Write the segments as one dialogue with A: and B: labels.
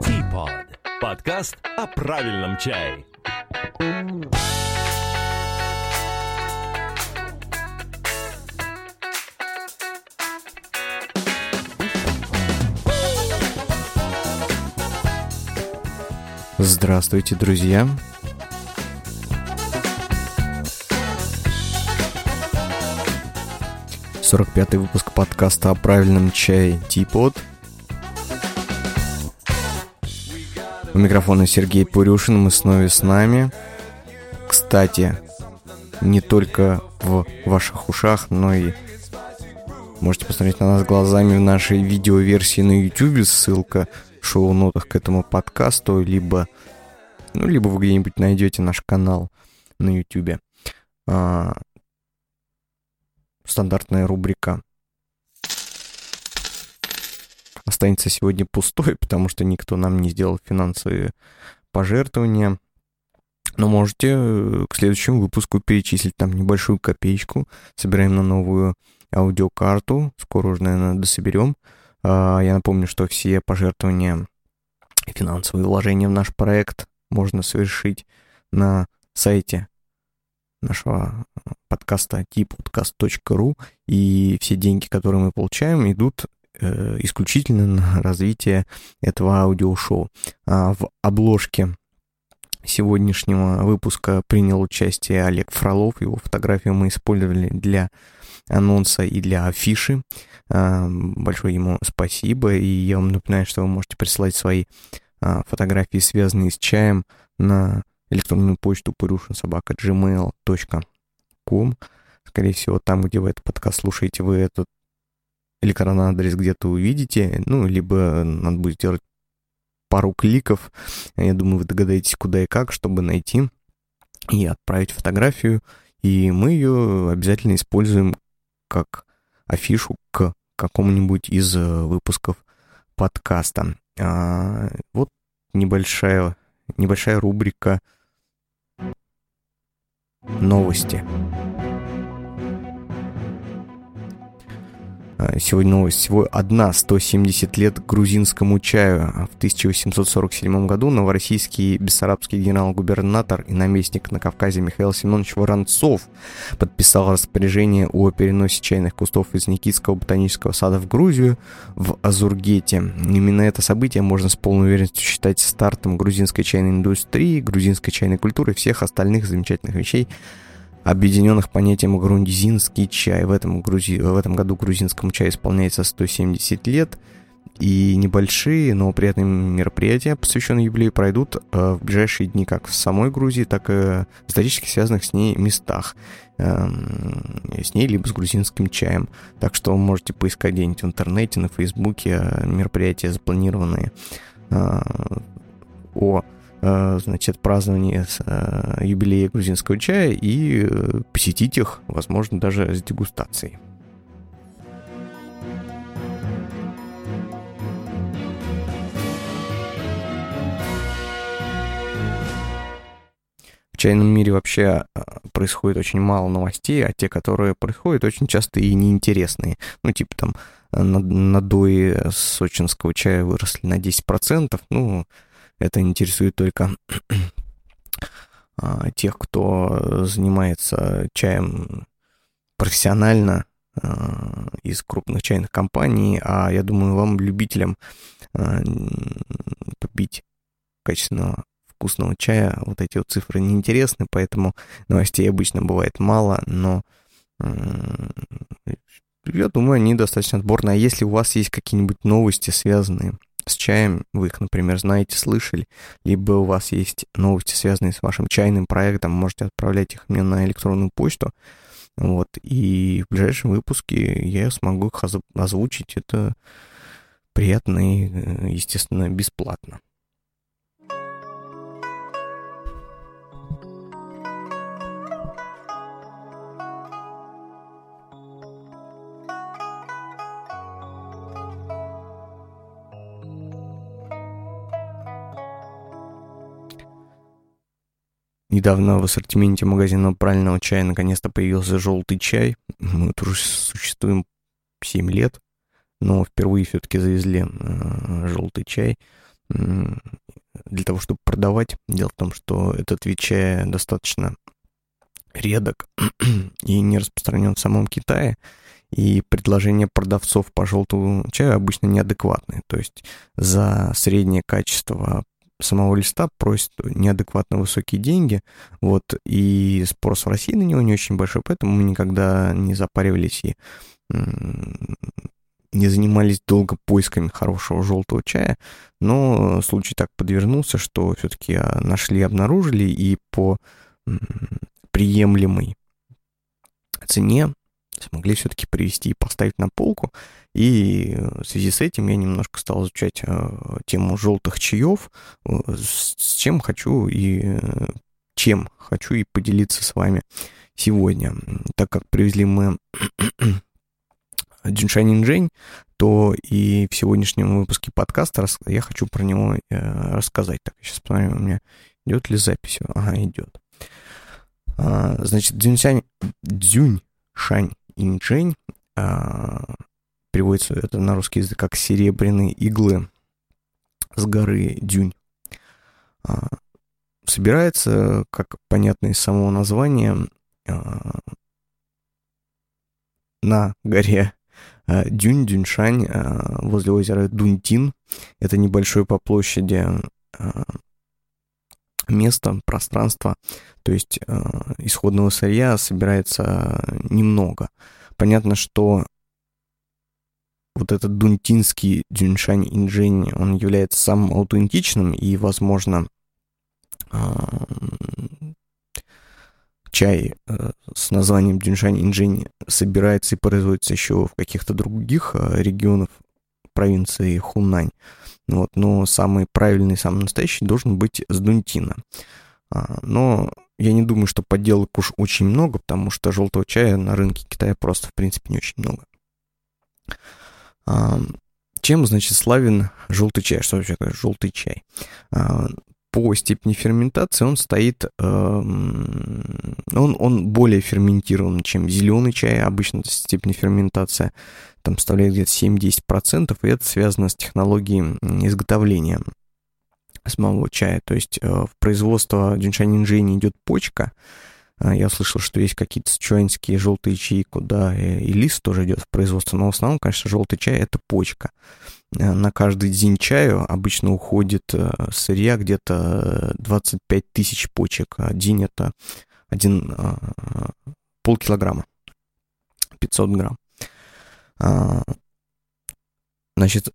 A: Teapot. Подкаст о правильном чае.
B: Здравствуйте, друзья! Сорок пятый выпуск подкаста о правильном чае Типот. Микрофона Сергей Пурюшин, мы снова с нами. Кстати, не только в ваших ушах, но и можете посмотреть на нас глазами в нашей видеоверсии на YouTube, ссылка в шоу-нотах к этому подкасту, либо, ну, либо вы где-нибудь найдете наш канал на YouTube. А, стандартная рубрика останется сегодня пустой, потому что никто нам не сделал финансовые пожертвования. Но можете э, к следующему выпуску перечислить там небольшую копеечку. Собираем на новую аудиокарту. Скоро уже, наверное, дособерем. А, я напомню, что все пожертвования и финансовые вложения в наш проект можно совершить на сайте нашего подкаста tpodcast.ru, и все деньги, которые мы получаем, идут э, исключительно на развитие этого аудиошоу. А в обложке сегодняшнего выпуска принял участие Олег Фролов. Его фотографию мы использовали для анонса и для афиши. А, большое ему спасибо. И я вам напоминаю, что вы можете присылать свои а, фотографии, связанные с чаем, на электронную почту purushinsobaka.gmail.com. Скорее всего, там, где вы этот подкаст слушаете, вы этот электронный адрес где-то увидите, ну, либо надо будет сделать пару кликов. Я думаю, вы догадаетесь, куда и как, чтобы найти и отправить фотографию. И мы ее обязательно используем как афишу к какому-нибудь из э, выпусков подкаста. А, вот небольшая, небольшая рубрика новости. Сегодня новость. Всего одна 170 лет грузинскому чаю. В 1847 году новороссийский бессарабский генерал-губернатор и наместник на Кавказе Михаил Семенович Воронцов подписал распоряжение о переносе чайных кустов из Никитского ботанического сада в Грузию в Азургете. Именно это событие можно с полной уверенностью считать стартом грузинской чайной индустрии, грузинской чайной культуры и всех остальных замечательных вещей, объединенных понятием грузинский чай. В этом, грузи... в этом году грузинскому чаю исполняется 170 лет, и небольшие, но приятные мероприятия, посвященные юбилею, пройдут э, в ближайшие дни как в самой Грузии, так и в исторически связанных с ней местах. Э, с ней, либо с грузинским чаем. Так что можете поискать где-нибудь в интернете, на Фейсбуке э, мероприятия запланированные э, о значит, празднование э, юбилея грузинского чая и э, посетить их, возможно, даже с дегустацией. В чайном мире вообще происходит очень мало новостей, а те, которые происходят, очень часто и неинтересные. Ну, типа там надои сочинского чая выросли на 10%, ну, это интересует только а, тех, кто занимается чаем профессионально а, из крупных чайных компаний, а я думаю, вам, любителям, а, попить качественного вкусного чая, вот эти вот цифры неинтересны, поэтому новостей обычно бывает мало, но я думаю, они достаточно отборные. А если у вас есть какие-нибудь новости, связанные с чаем, вы их, например, знаете, слышали, либо у вас есть новости, связанные с вашим чайным проектом, можете отправлять их мне на электронную почту, вот, и в ближайшем выпуске я смогу их озвучить, это приятно и, э, естественно, бесплатно. Недавно в ассортименте магазина правильного чая наконец-то появился желтый чай. Мы тут уже существуем 7 лет, но впервые все-таки завезли э, желтый чай. для того, чтобы продавать. Дело в том, что этот вид чая достаточно редок и не распространен в самом Китае, и предложения продавцов по желтому чаю обычно неадекватные. То есть за среднее качество самого листа просят неадекватно высокие деньги, вот, и спрос в России на него не очень большой, поэтому мы никогда не запаривались и не занимались долго поисками хорошего желтого чая, но случай так подвернулся, что все-таки а, нашли, обнаружили, и по приемлемой цене смогли все-таки привести и поставить на полку. И в связи с этим я немножко стал изучать э, тему желтых чаев, э, с чем хочу и э, чем хочу и поделиться с вами сегодня. Так как привезли мы Джиншань Инжень, то и в сегодняшнем выпуске подкаста я хочу про него рассказать. Так, сейчас посмотрим, у меня идет ли запись. Ага, идет. А, значит, Дзюньшань, Дзюньшань Инчень, а, переводится это на русский язык как «серебряные иглы с горы Дюнь». А, собирается, как понятно из самого названия, а, на горе а, Дюнь, Дюньшань, а, возле озера Дуньтин. Это небольшое по площади а, место, пространство, то есть э, исходного сырья собирается немного. Понятно, что вот этот дунтинский Дюншань Инжень, он является самым аутентичным и, возможно, э, чай э, с названием Дюншань Инжень собирается и производится еще в каких-то других э, регионах провинции Хунань. Вот, но самый правильный, самый настоящий должен быть с Дунтина. А, но я не думаю, что подделок уж очень много, потому что желтого чая на рынке Китая просто, в принципе, не очень много. А, чем, значит, славен желтый чай? Что вообще такое желтый чай? А, по степени ферментации он стоит, он, он более ферментирован, чем зеленый чай. Обычно степень ферментации там составляет где-то 7-10%, и это связано с технологией изготовления самого чая. То есть э, в производство джиншанинжини идет почка. Э, я слышал, что есть какие-то сычуанские желтые чаи, куда и лист тоже идет в производство, но в основном, конечно, желтый чай — это почка. Э, на каждый день чаю обычно уходит сырья где-то 25 тысяч почек. Один — это один полкилограмма, 500 грамм. А, значит,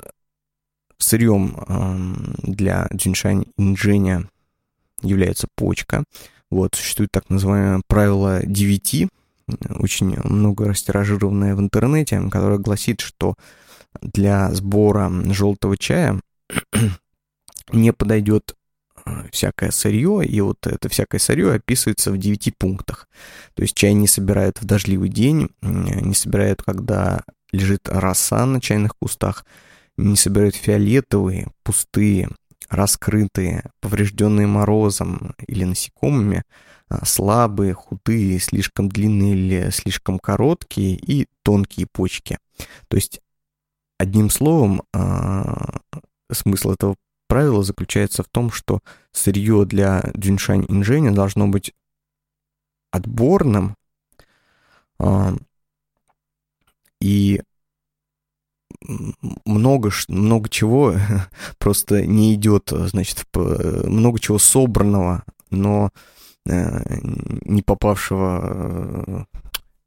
B: сырьем для джиншань инженя является почка. Вот, существует так называемое правило 9, очень много растиражированное в интернете, которое гласит, что для сбора желтого чая не подойдет а, всякое сырье, и вот это всякое сырье описывается в 9 пунктах. То есть чай не собирают в дождливый день, не собирают, когда лежит роса на чайных кустах, не собирают фиолетовые, пустые, раскрытые, поврежденные морозом или насекомыми, а, слабые, худые, слишком длинные или слишком короткие и тонкие почки. То есть, одним словом, а, смысл этого правила заключается в том, что сырье для джиншань инженя должно быть отборным, а, и много, много чего просто не идет, значит, много чего собранного, но э, не попавшего...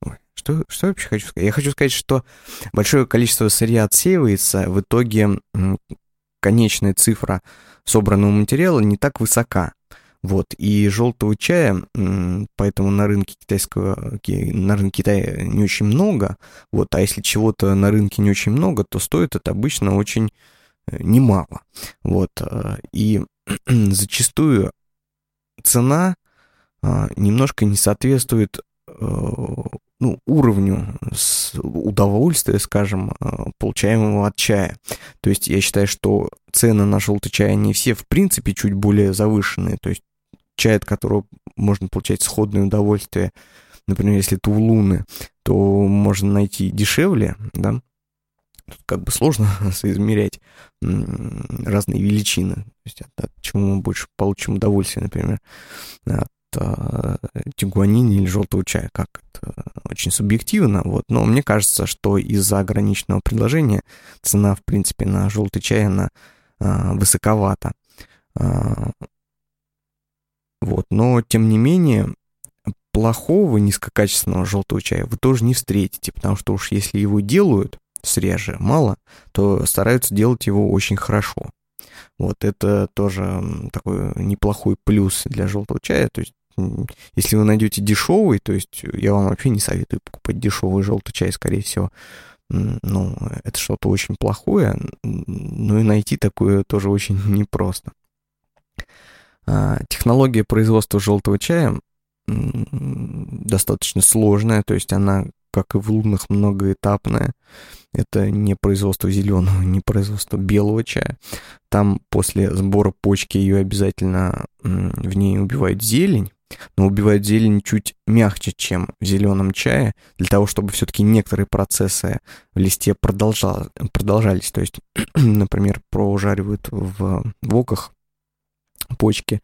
B: Э, что, что я вообще хочу сказать? Я хочу сказать, что большое количество сырья отсеивается, в итоге конечная цифра собранного материала не так высока. Вот, и желтого чая, поэтому на рынке китайского, на рынке Китая не очень много, вот, а если чего-то на рынке не очень много, то стоит это обычно очень э, немало, вот, э, и зачастую цена а, немножко не соответствует э, ну, уровню удовольствия, скажем, получаемого от чая. То есть я считаю, что цены на желтый чай, они все в принципе чуть более завышенные. То есть чай, от которого можно получать сходное удовольствие, например, если это улуны, то можно найти дешевле, да, Тут как бы сложно соизмерять разные величины. То есть от, от чего мы больше получим удовольствие, например, от э, тигуанини или желтого чая, как это очень субъективно, вот, но мне кажется, что из-за ограниченного предложения цена, в принципе, на желтый чай, она э, высоковата. Э, вот, но, тем не менее, плохого низкокачественного желтого чая вы тоже не встретите, потому что уж если его делают среже мало, то стараются делать его очень хорошо. Вот это тоже такой неплохой плюс для желтого чая. То есть, если вы найдете дешевый, то есть я вам вообще не советую покупать дешевый желтый чай, скорее всего. Ну, это что-то очень плохое, но и найти такое тоже очень непросто. А, технология производства желтого чая достаточно сложная, то есть она, как и в лунных, многоэтапная. Это не производство зеленого, не производство белого чая. Там после сбора почки ее обязательно в ней убивают зелень, но убивают зелень чуть мягче, чем в зеленом чае, для того, чтобы все-таки некоторые процессы в листе продолжал, продолжались. То есть, например, прожаривают в воках почки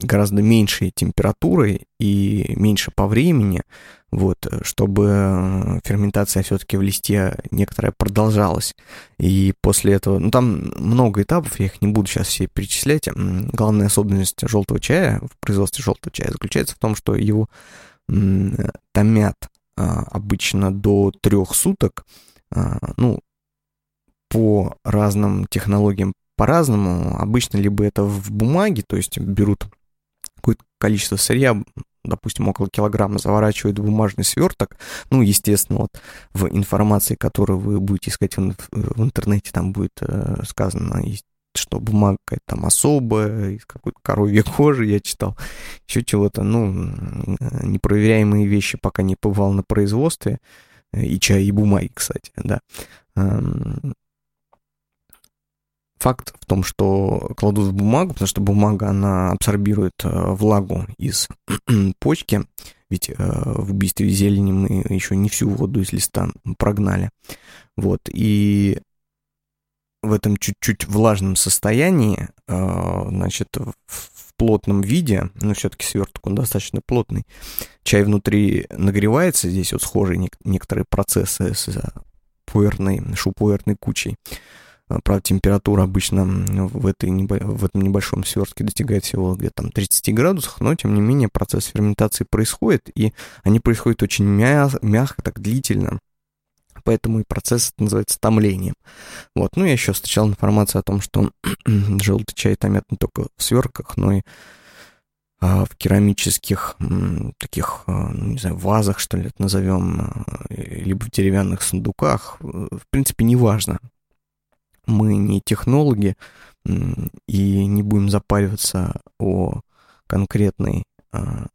B: гораздо меньшей температурой и меньше по времени, вот, чтобы ферментация все-таки в листе некоторая продолжалась. И после этого, ну там много этапов, я их не буду сейчас все перечислять. Главная особенность желтого чая в производстве желтого чая заключается в том, что его томят а, обычно до трех суток, а, ну, по разным технологиям по-разному. Обычно либо это в бумаге, то есть берут какое-то количество сырья, допустим, около килограмма, заворачивают в бумажный сверток. Ну, естественно, вот в информации, которую вы будете искать в, в интернете, там будет э, сказано, что бумага какая-то там особая, из какой-то коровьей кожи я читал, еще чего-то, ну, непроверяемые вещи, пока не побывал на производстве, и чай, и бумаги, кстати, да. Факт в том, что кладут в бумагу, потому что бумага, она абсорбирует э, влагу из почки, ведь э, в убийстве зелени мы еще не всю воду из листа прогнали. Вот, и в этом чуть-чуть влажном состоянии, э, значит, в плотном виде, но все-таки сверток он достаточно плотный, чай внутри нагревается, здесь вот схожие некоторые процессы с пуэрной, шупуэрной кучей. А, правда, температура обычно в, этой, в этом небольшом свертке достигает всего где-то там 30 градусов, но тем не менее процесс ферментации происходит, и они происходят очень мя- мягко, так длительно. Поэтому и процесс называется томлением. Вот. Ну, я еще встречал информацию о том, что желтый чай томят не только в свертках, но и а, в керамических таких, а, ну, не знаю, вазах, что ли, это назовем, либо в деревянных сундуках. В принципе, неважно мы не технологи и не будем запариваться о конкретной а,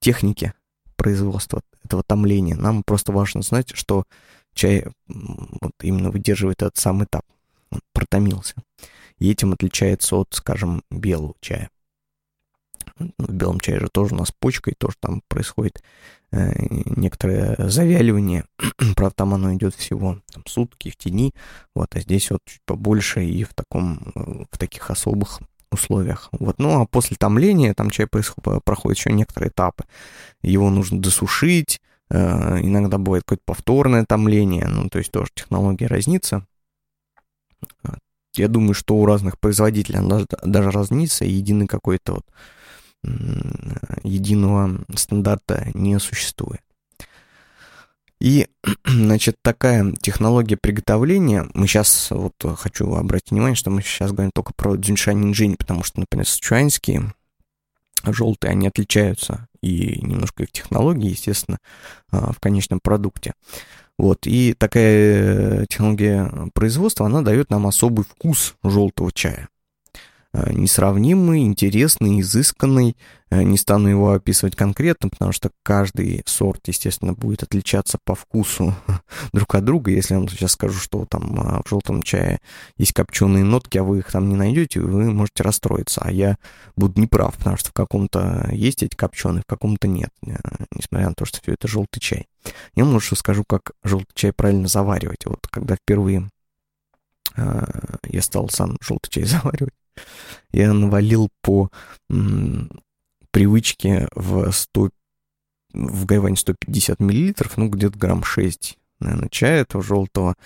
B: технике производства этого томления. Нам просто важно знать, что чай вот именно выдерживает этот сам этап. Он протомился. И этим отличается от, скажем, белого чая. Ну, в белом чае же тоже у нас почка, и тоже там происходит э, некоторое завяливание. Правда, там оно идет всего там, сутки в тени, вот, а здесь вот чуть побольше и в таком, в таких особых условиях. Вот. Ну, а после томления там чай происходит, проходит еще некоторые этапы. Его нужно досушить, э, иногда бывает какое-то повторное томление, ну, то есть тоже технология разнится. Я думаю, что у разных производителей она даже, даже разнится, и единый какой-то вот единого стандарта не существует. И, значит, такая технология приготовления, мы сейчас, вот хочу обратить внимание, что мы сейчас говорим только про дзюньшань инжинь, потому что, например, сычуанские желтые, они отличаются и немножко их технологии, естественно, а, в конечном продукте. Вот, и такая технология производства, она дает нам особый вкус желтого чая. Э, несравнимый, интересный, изысканный. Э, не стану его описывать конкретно, потому что каждый сорт, естественно, будет отличаться по вкусу друг от друга. Если я вам сейчас скажу, что там в желтом чае есть копченые нотки, а вы их там не найдете, вы можете расстроиться. А я буду неправ, потому что в каком-то есть эти копченые, в каком-то нет, несмотря на то, что все это желтый чай. Я вам лучше скажу, как желтый чай правильно заваривать. Вот когда впервые а, я стал сам желтый чай заваривать. Я навалил по привычке в 100, в гайвань 150 миллилитров, ну, где-то грамм 6, наверное, чая этого желтого.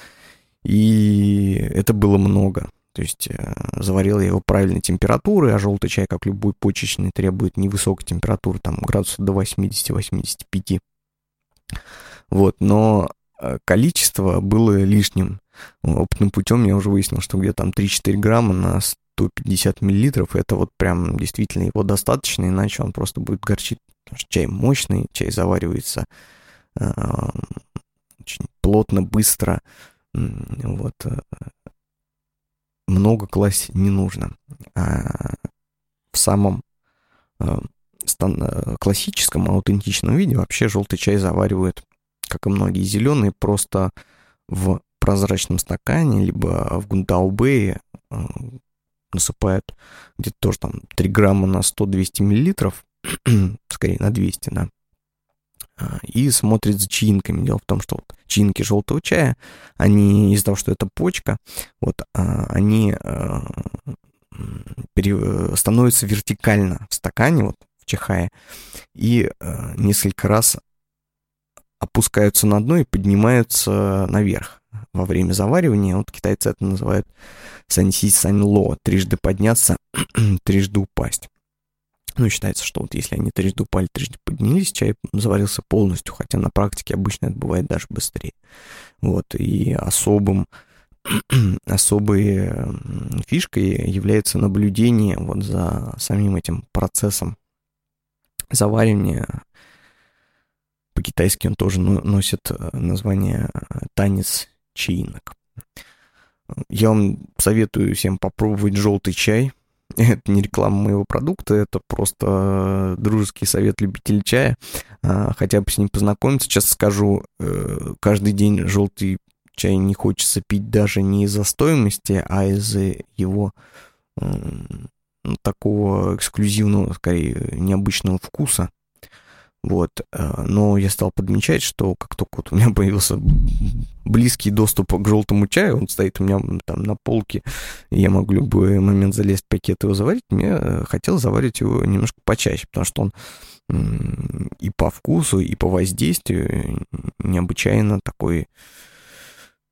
B: И это было много. То есть э, заварил я его правильной температуры, а желтый чай, как любой почечный, требует невысокой температуры, там градусов до 80-85. Вот, но э, количество было лишним. Опытным путем я уже выяснил, что где-то там 3-4 грамма на 150 миллилитров, это вот прям действительно его достаточно, иначе он просто будет горчить. Потому что чай мощный, чай заваривается э, очень плотно, быстро. Вот. Э, много класть не нужно. А в самом э, стан- классическом, аутентичном виде вообще желтый чай заваривают, как и многие зеленые, просто в прозрачном стакане, либо в гундаубее э, насыпают где-то тоже там 3 грамма на 100-200 миллилитров, скорее на 200, да, а, и смотрит за чаинками. Дело в том, что вот чаинки желтого чая, они из-за того, что это почка, вот а, они а, становятся вертикально в стакане, вот в чахае, и несколько раз опускаются на дно и поднимаются наверх во время заваривания. Вот китайцы это называют санси саньло, трижды подняться, трижды упасть. Ну, считается, что вот если они трижды упали, трижды поднялись, чай заварился полностью, хотя на практике обычно это бывает даже быстрее. Вот, и особым, особой фишкой является наблюдение вот за самим этим процессом заваривания. По-китайски он тоже носит э, название э, «танец чаинок». Я вам советую всем попробовать желтый чай. Это не реклама моего продукта, это просто дружеский совет любителей чая. А, хотя бы с ним познакомиться. Сейчас скажу, э, каждый день желтый чай не хочется пить даже не из-за стоимости, а из-за его такого эксклюзивного, скорее, необычного вкуса. Вот. Э, но я стал подмечать, что как только вот у меня появился близкий доступ к желтому чаю, он стоит у меня там на полке, и я могу любой момент залезть в пакет его заварить, мне э, хотелось заварить его немножко почаще, потому что он и по вкусу, и по воздействию необычайно такой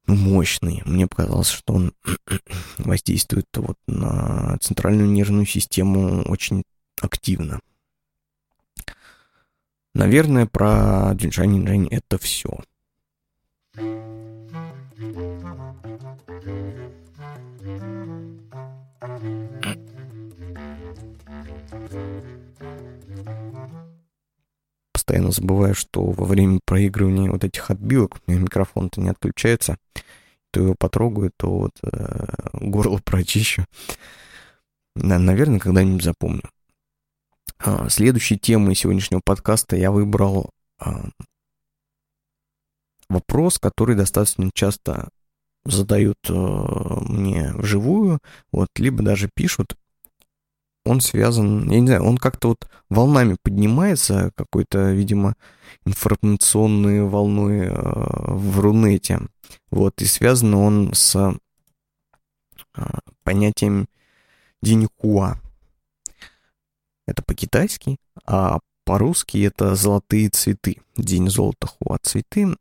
B: ну, мощный. Мне показалось, что он воздействует вот на центральную нервную систему очень активно. Наверное, про Джиншань Жень это все. Постоянно забываю, что во время проигрывания вот этих отбивок у микрофон-то не отключается. То его потрогаю, то вот э, горло прочищу. Да, наверное, когда-нибудь запомню. А, следующей темой сегодняшнего подкаста я выбрал а, вопрос, который достаточно часто задают а, мне вживую, вот, либо даже пишут. Он связан, я не знаю, он как-то вот волнами поднимается, какой-то, видимо, информационной волной в Рунете. Вот, и связан он с понятием деньхуа. Это по-китайски, а по-русски это «золотые цветы», «День золота хуа цветы».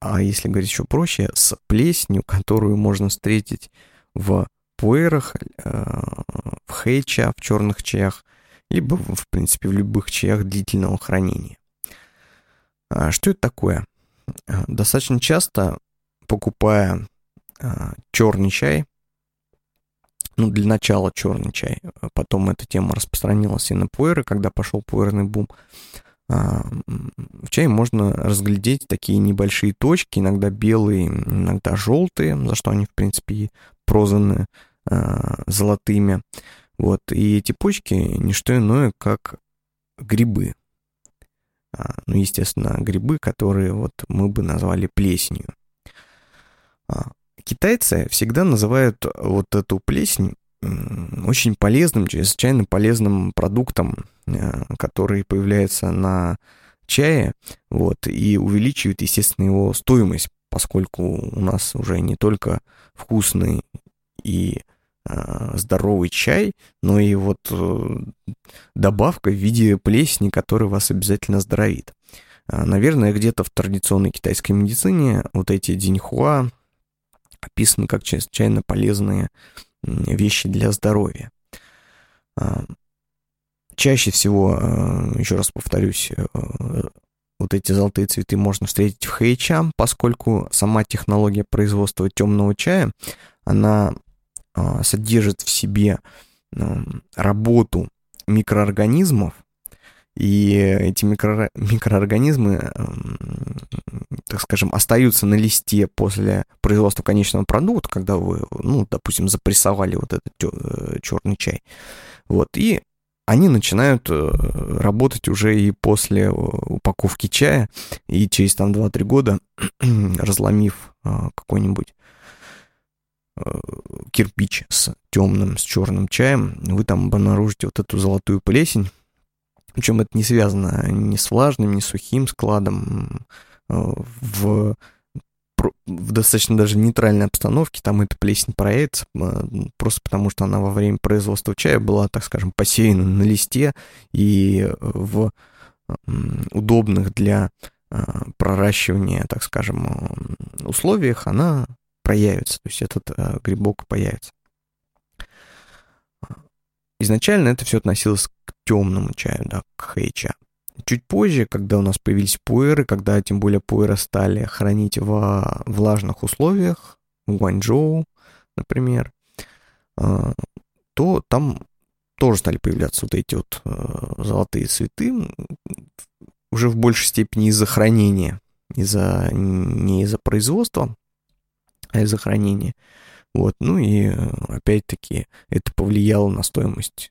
B: А если говорить еще проще, с плесенью, которую можно встретить в пуэрах, э, в хэйча, в черных чаях, либо, в принципе, в любых чаях длительного хранения. А что это такое? Э, достаточно часто, покупая э, черный чай, ну, для начала черный чай. Потом эта тема распространилась и на пуэры, когда пошел пуэрный бум. А, в чае можно разглядеть такие небольшие точки, иногда белые, иногда желтые, за что они, в принципе, прозваны а, золотыми. Вот, и эти почки не что иное, как грибы. А, ну, естественно, грибы, которые вот мы бы назвали плесенью. Китайцы всегда называют вот эту плесень очень полезным, чрезвычайно полезным продуктом, э, который появляется на чае, вот, и увеличивает, естественно, его стоимость, поскольку у нас уже не только вкусный и э, здоровый чай, но и вот э, добавка в виде плесени, которая вас обязательно здоровит. А, наверное, где-то в традиционной китайской медицине вот эти диньхуа описаны как чрезвычайно полезные вещи для здоровья. А, чаще всего, а, еще раз повторюсь, э, вот эти золотые цветы можно встретить в хэйча, поскольку сама технология производства темного чая, она а, содержит в себе работу микроорганизмов, и эти микро, микроорганизмы, так скажем, остаются на листе после производства конечного продукта, когда вы, ну, допустим, запрессовали вот этот э, черный чай. Вот, и они начинают э, работать уже и после э, упаковки чая, и через там 2-3 года, разломив какой-нибудь кирпич с темным, с черным чаем, вы там обнаружите вот эту золотую плесень, причем это не связано ни с влажным, ни с сухим складом. Э, в, в достаточно даже нейтральной обстановке там эта плесень проявится, э, просто потому что она во время производства чая была, так скажем, посеяна на листе и в удобных для э, проращивания, так скажем, условиях она проявится, то есть этот грибок появится. Изначально это все относилось к темному чаю, да, к хэйча. Чуть позже, когда у нас появились пуэры, когда тем более пуэры стали хранить во влажных условиях, в Гуанчжоу, например, а, то там тоже стали появляться вот эти вот э, золотые цветы, уже в большей степени из-за хранения, из-за, не из-за производства, а из-за хранения. Вот, ну и э, опять-таки это повлияло на стоимость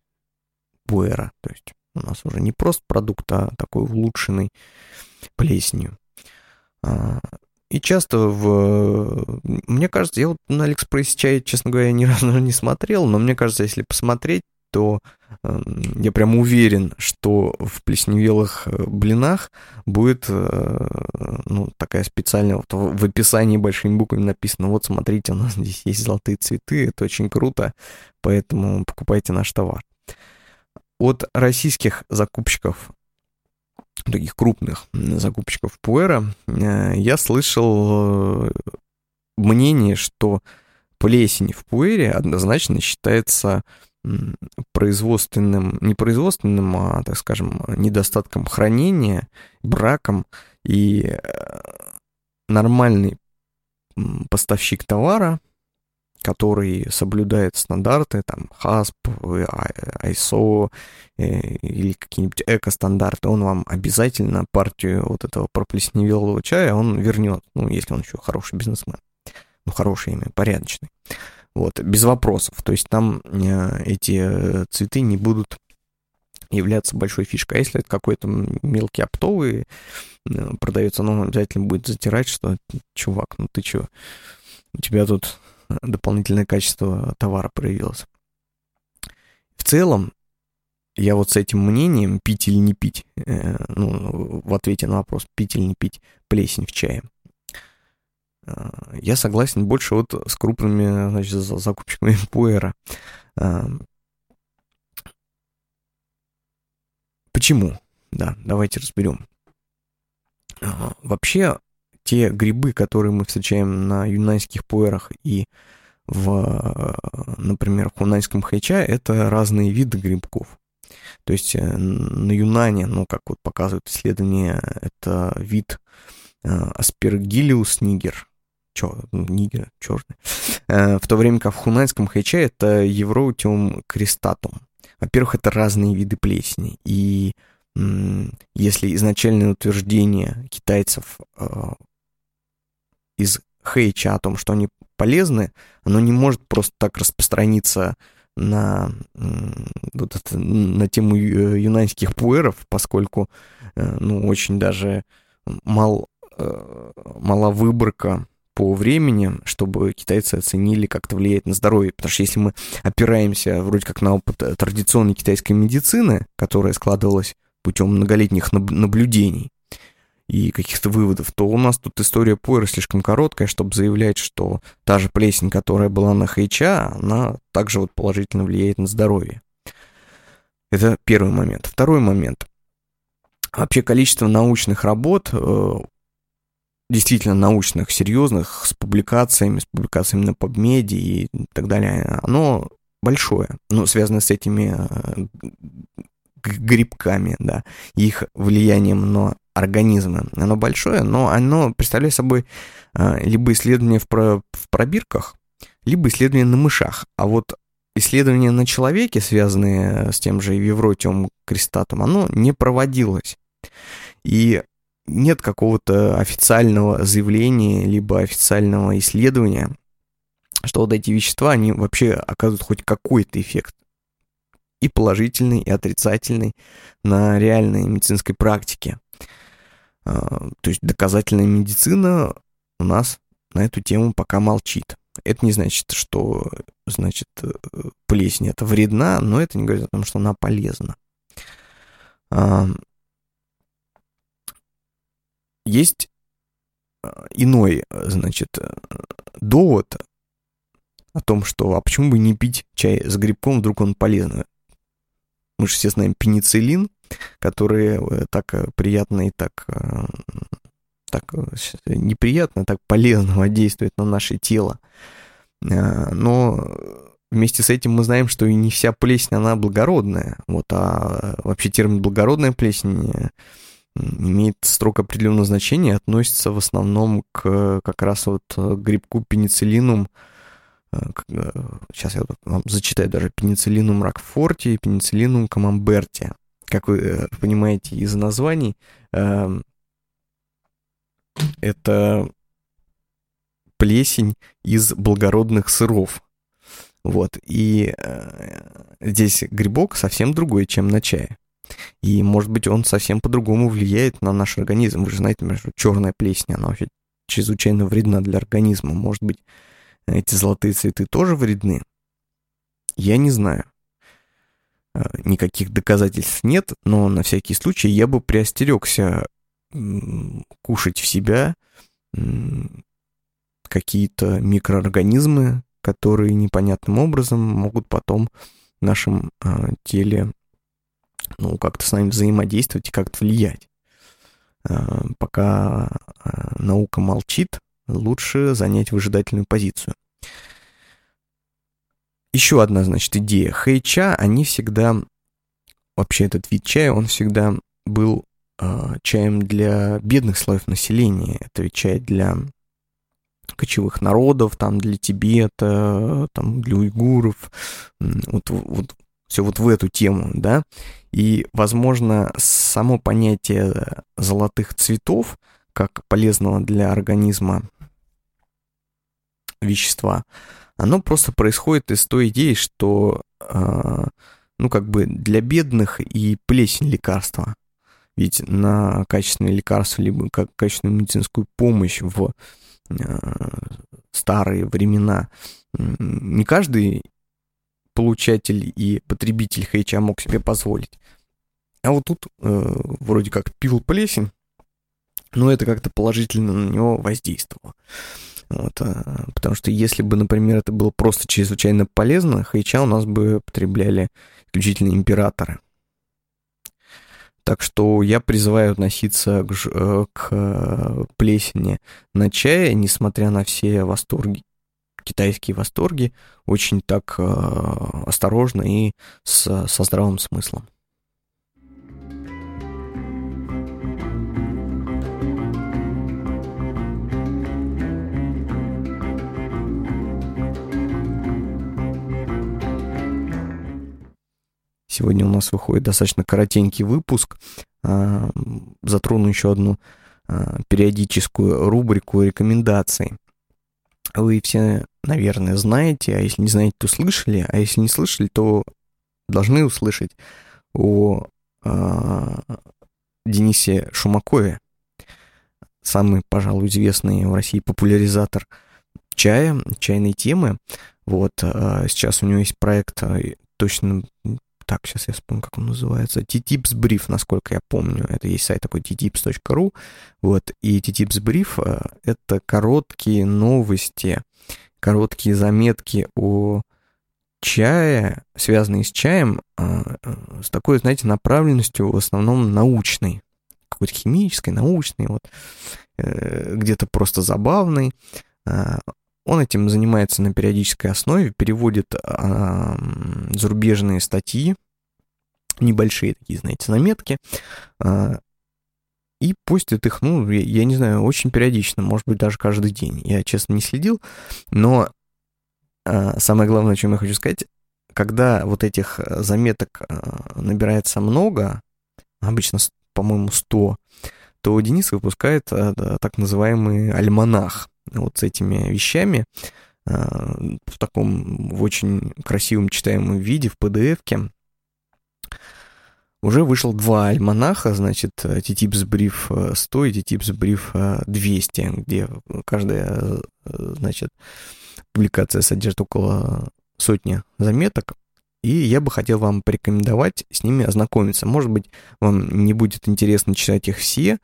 B: буэра. То есть у нас уже не просто продукт, а такой улучшенный плесенью. А, и часто в... Мне кажется, я вот на Алиэкспрессе чай, честно говоря, ни разу не смотрел, но мне кажется, если посмотреть, то э, я прям уверен, что в плесневелых э, блинах будет э, ну, такая специальная, вот в описании большими буквами написано, вот смотрите, у нас здесь есть золотые цветы, это очень круто, поэтому покупайте наш товар. От российских закупщиков таких крупных закупщиков Пуэра, э, я слышал э, мнение, что плесень в Пуэре однозначно считается производственным, не производственным, а, так скажем, недостатком хранения, браком, и э, нормальный поставщик товара, который соблюдает стандарты, там, HASP, ISO э, или какие-нибудь эко-стандарты, он вам обязательно партию вот этого проплесневелого чая он вернет, ну, если он еще хороший бизнесмен, ну, хороший имя, порядочный. Вот, без вопросов. То есть там э, эти э, цветы не будут являться большой фишкой. А если это какой-то мелкий оптовый продается, ну, обязательно будет затирать, что, чувак, ну ты чё, у тебя тут дополнительное качество товара проявилось. В целом, я вот с этим мнением, пить или не пить, ну, в ответе на вопрос, пить или не пить плесень в чае, Э, я согласен больше вот с крупными значит, закупщиками пуэра. Э, почему? Да, давайте разберем. Э, вообще, те грибы, которые мы встречаем на юнайских пуэрах и в, например, в хунайском хайча, это разные виды грибков. То есть на Юнане, ну, как вот показывают исследования, это вид Aspergillus нигер, чё, нигер, черный. Э, в то время как в хунайском хайче это Евроутиум кристатум. Во-первых, это разные виды плесени. И если изначальное утверждение китайцев э, из Хэйча о том, что они полезны, оно не может просто так распространиться на, вот это, на тему юнаньских пуэров, поскольку ну, очень даже мал, мала выборка по времени, чтобы китайцы оценили, как это влияет на здоровье. Потому что если мы опираемся вроде как на опыт традиционной китайской медицины, которая складывалась путем многолетних наблюдений, и каких-то выводов, то у нас тут история Пойра слишком короткая, чтобы заявлять, что та же плесень, которая была на Хайча, она также вот положительно влияет на здоровье. Это первый момент. Второй момент. Вообще количество научных работ, э, действительно научных, серьезных, с публикациями, с публикациями на PubMed и так далее, оно большое, ну, связано с этими э, грибками, да, их влиянием на организмы. Оно большое, но оно представляет собой а, либо исследование в, про, в пробирках, либо исследование на мышах. А вот исследования на человеке, связанные с тем же вивротиум крестатом, оно не проводилось. И нет какого-то официального заявления, либо официального исследования, что вот эти вещества, они вообще оказывают хоть какой-то эффект. И положительный, и отрицательный на реальной медицинской практике. А, то есть доказательная медицина у нас на эту тему пока молчит. Это не значит, что значит, э, плесень это вредна, но это не говорит о том, что она полезна. А, есть а, иной, значит, довод о том, что а почему бы не пить чай с грибком, вдруг он полезный. Мы же все знаем пенициллин, которые э, так э, приятно и так, э, так неприятно, так полезно воздействуют на наше тело. Но вместе с этим мы знаем, что и не вся плесень, она благородная. Вот, а вообще термин «благородная плесень» имеет строго определенное значение, относится в основном к как раз вот грибку пенициллинум, сейчас я вам зачитаю даже пенициллинум ракфорти и пенициллинум камамберти как вы э, понимаете из названий, эм, это плесень из благородных сыров. Вот, и э, здесь грибок совсем другой, чем на чае. И, может быть, он совсем по-другому влияет на наш организм. Вы же знаете, что черная плесень, она вообще чрезвычайно вредна для организма. Может быть, эти золотые цветы тоже вредны? Я не знаю. Э, никаких доказательств нет, но на всякий случай я бы приостерегся кушать в себя какие-то микроорганизмы, которые непонятным образом могут потом в нашем э, теле ну, как-то с нами взаимодействовать и как-то влиять. Э, пока наука молчит, лучше занять выжидательную позицию. Еще одна, значит, идея. Хэйча, они всегда, вообще этот вид чая, он всегда был э, чаем для бедных слоев населения. Это ведь чай для кочевых народов, там для Тибета, там для уйгуров, вот, вот все вот в эту тему, да. И, возможно, само понятие золотых цветов как полезного для организма вещества, оно просто происходит из той идеи, что, э, ну, как бы для бедных и плесень лекарства. Ведь на качественные лекарства, либо как качественную медицинскую помощь в э, старые времена не каждый получатель и потребитель хейча мог себе позволить. А вот тут э, вроде как пил плесень, но это как-то положительно на него воздействовало. Вот, а, потому что если бы, например, это было просто чрезвычайно полезно, хайча у нас бы потребляли исключительно императоры. Так что я призываю относиться к, э, к э, плесени на чае, несмотря на все восторги, китайские восторги, очень так э, осторожно и с, со здравым смыслом. Сегодня у нас выходит достаточно коротенький выпуск. А, затрону еще одну а, периодическую рубрику рекомендаций. вы все, наверное, знаете, а если не знаете, то слышали, а если не слышали, то должны услышать о э, Денисе Шумакове, самый, пожалуй, известный в России популяризатор чая, чайной темы. Вот, сейчас у него есть проект, точно так, сейчас я вспомню, как он называется, TTIPS Brief, насколько я помню, это есть сайт такой tttips.ru, вот, и TTIPS Brief э, — это короткие новости, короткие заметки о чае, связанные с чаем, э, э, с такой, знаете, направленностью в основном научной, какой-то химической, научной, вот, где-то просто забавной. Он этим занимается на периодической основе, переводит а, зарубежные статьи, небольшие такие, знаете, заметки, а, и постит их, ну, я, я не знаю, очень периодично, может быть, даже каждый день. Я, честно, не следил, но а, самое главное, о чем я хочу сказать, когда вот этих заметок а, набирается много, обычно, по-моему, 100, то Денис выпускает а, так называемый альманах вот с этими вещами а, в таком, в очень красивом читаемом виде, в PDF-ке. Уже вышел два альманаха, значит, TTIPS Brief 100 и TTIPS Brief 200, где каждая, значит, публикация содержит около сотни заметок, и я бы хотел вам порекомендовать с ними ознакомиться. Может быть, вам не будет интересно читать их все,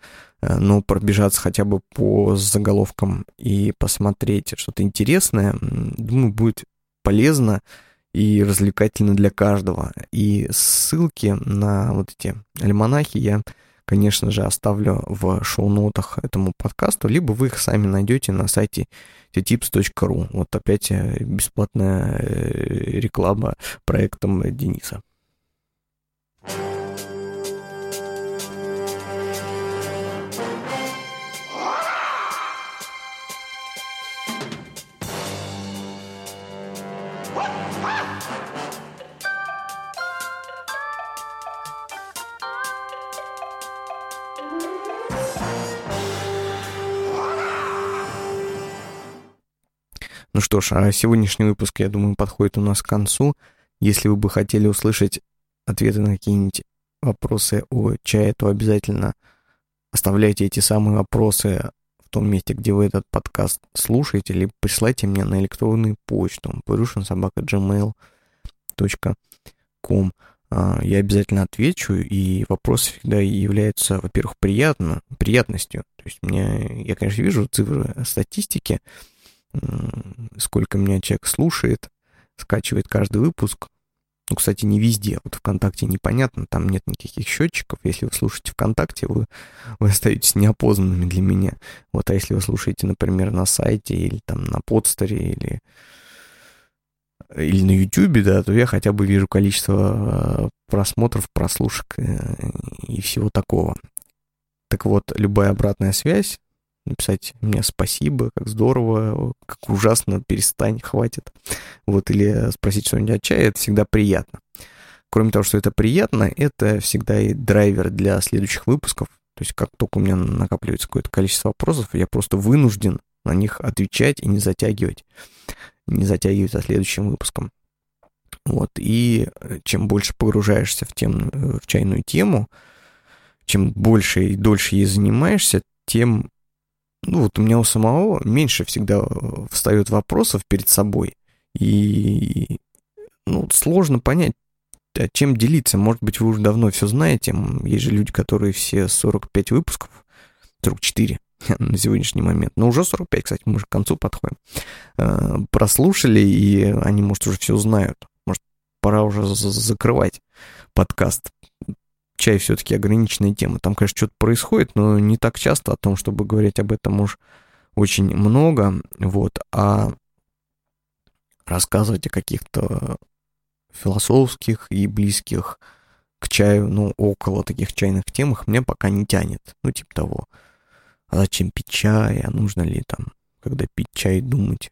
B: э, но пробежаться хотя бы по заголовкам и посмотреть что-то интересное, думаю, будет полезно и развлекательно для каждого. И ссылки на вот эти альманахи я конечно же, оставлю в шоу-нотах этому подкасту, либо вы их сами найдете на сайте ttips.ru. Вот опять э, бесплатная э, реклама проектом Дениса. Что ж, а сегодняшний выпуск, я думаю, подходит у нас к концу. Если вы бы хотели услышать ответы на какие-нибудь вопросы о чае, то обязательно оставляйте эти самые вопросы в том месте, где вы этот подкаст слушаете, либо присылайте мне на электронную почту purushinsobaka.gmail.com а, Я обязательно отвечу, и вопрос всегда является, во-первых, приятно, приятностью. То есть мне, я, конечно, вижу цифры статистики, сколько меня человек слушает, скачивает каждый выпуск. Ну, кстати, не везде. Вот ВКонтакте непонятно, там нет никаких счетчиков. Если вы слушаете ВКонтакте, вы, вы остаетесь неопознанными для меня. Вот, а если вы слушаете, например, на сайте или там на подстере или, или на Ютубе, да, то я хотя бы вижу количество э, просмотров, прослушек э, и всего такого. Так вот, любая обратная связь, написать мне спасибо, как здорово, как ужасно, перестань, хватит. Вот, или спросить что-нибудь от чая, это всегда приятно. Кроме того, что это приятно, это всегда и драйвер для следующих выпусков. То есть как только у меня накапливается какое-то количество вопросов, я просто вынужден на них отвечать и не затягивать. Не затягивать со следующим выпуском. Вот, и чем больше погружаешься в, тем, в чайную тему, чем больше и дольше ей занимаешься, тем ну вот у меня у самого меньше всегда э, встает вопросов перед собой. И ну, сложно понять, а чем делиться. Может быть, вы уже давно все знаете. Есть же люди, которые все 45 выпусков, 44 на сегодняшний момент, но уже 45, кстати, мы уже к концу подходим, э, прослушали, и они, может, уже все знают. Может, пора уже закрывать подкаст чай все-таки ограниченная тема. Там, конечно, что-то происходит, но не так часто о том, чтобы говорить об этом уж очень много, вот, а рассказывать о каких-то философских и близких к чаю, ну, около таких чайных темах мне пока не тянет. Ну, типа того, а зачем пить чай, а нужно ли там, когда пить чай, думать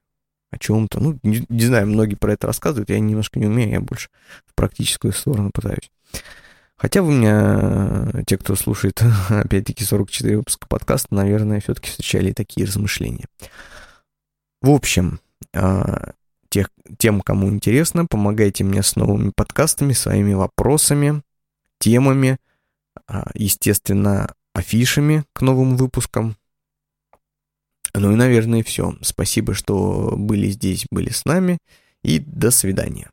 B: о чем-то. Ну, не, не знаю, многие про это рассказывают, я немножко не умею, я больше в практическую сторону пытаюсь. Хотя вы меня, те, кто слушает, опять-таки, 44 выпуска подкаста, наверное, все-таки встречали такие размышления. В общем, а, тех, тем, кому интересно, помогайте мне с новыми подкастами, своими вопросами, темами, а, естественно, афишами к новым выпускам. Ну и, наверное, все. Спасибо, что были здесь, были с нами, и до свидания.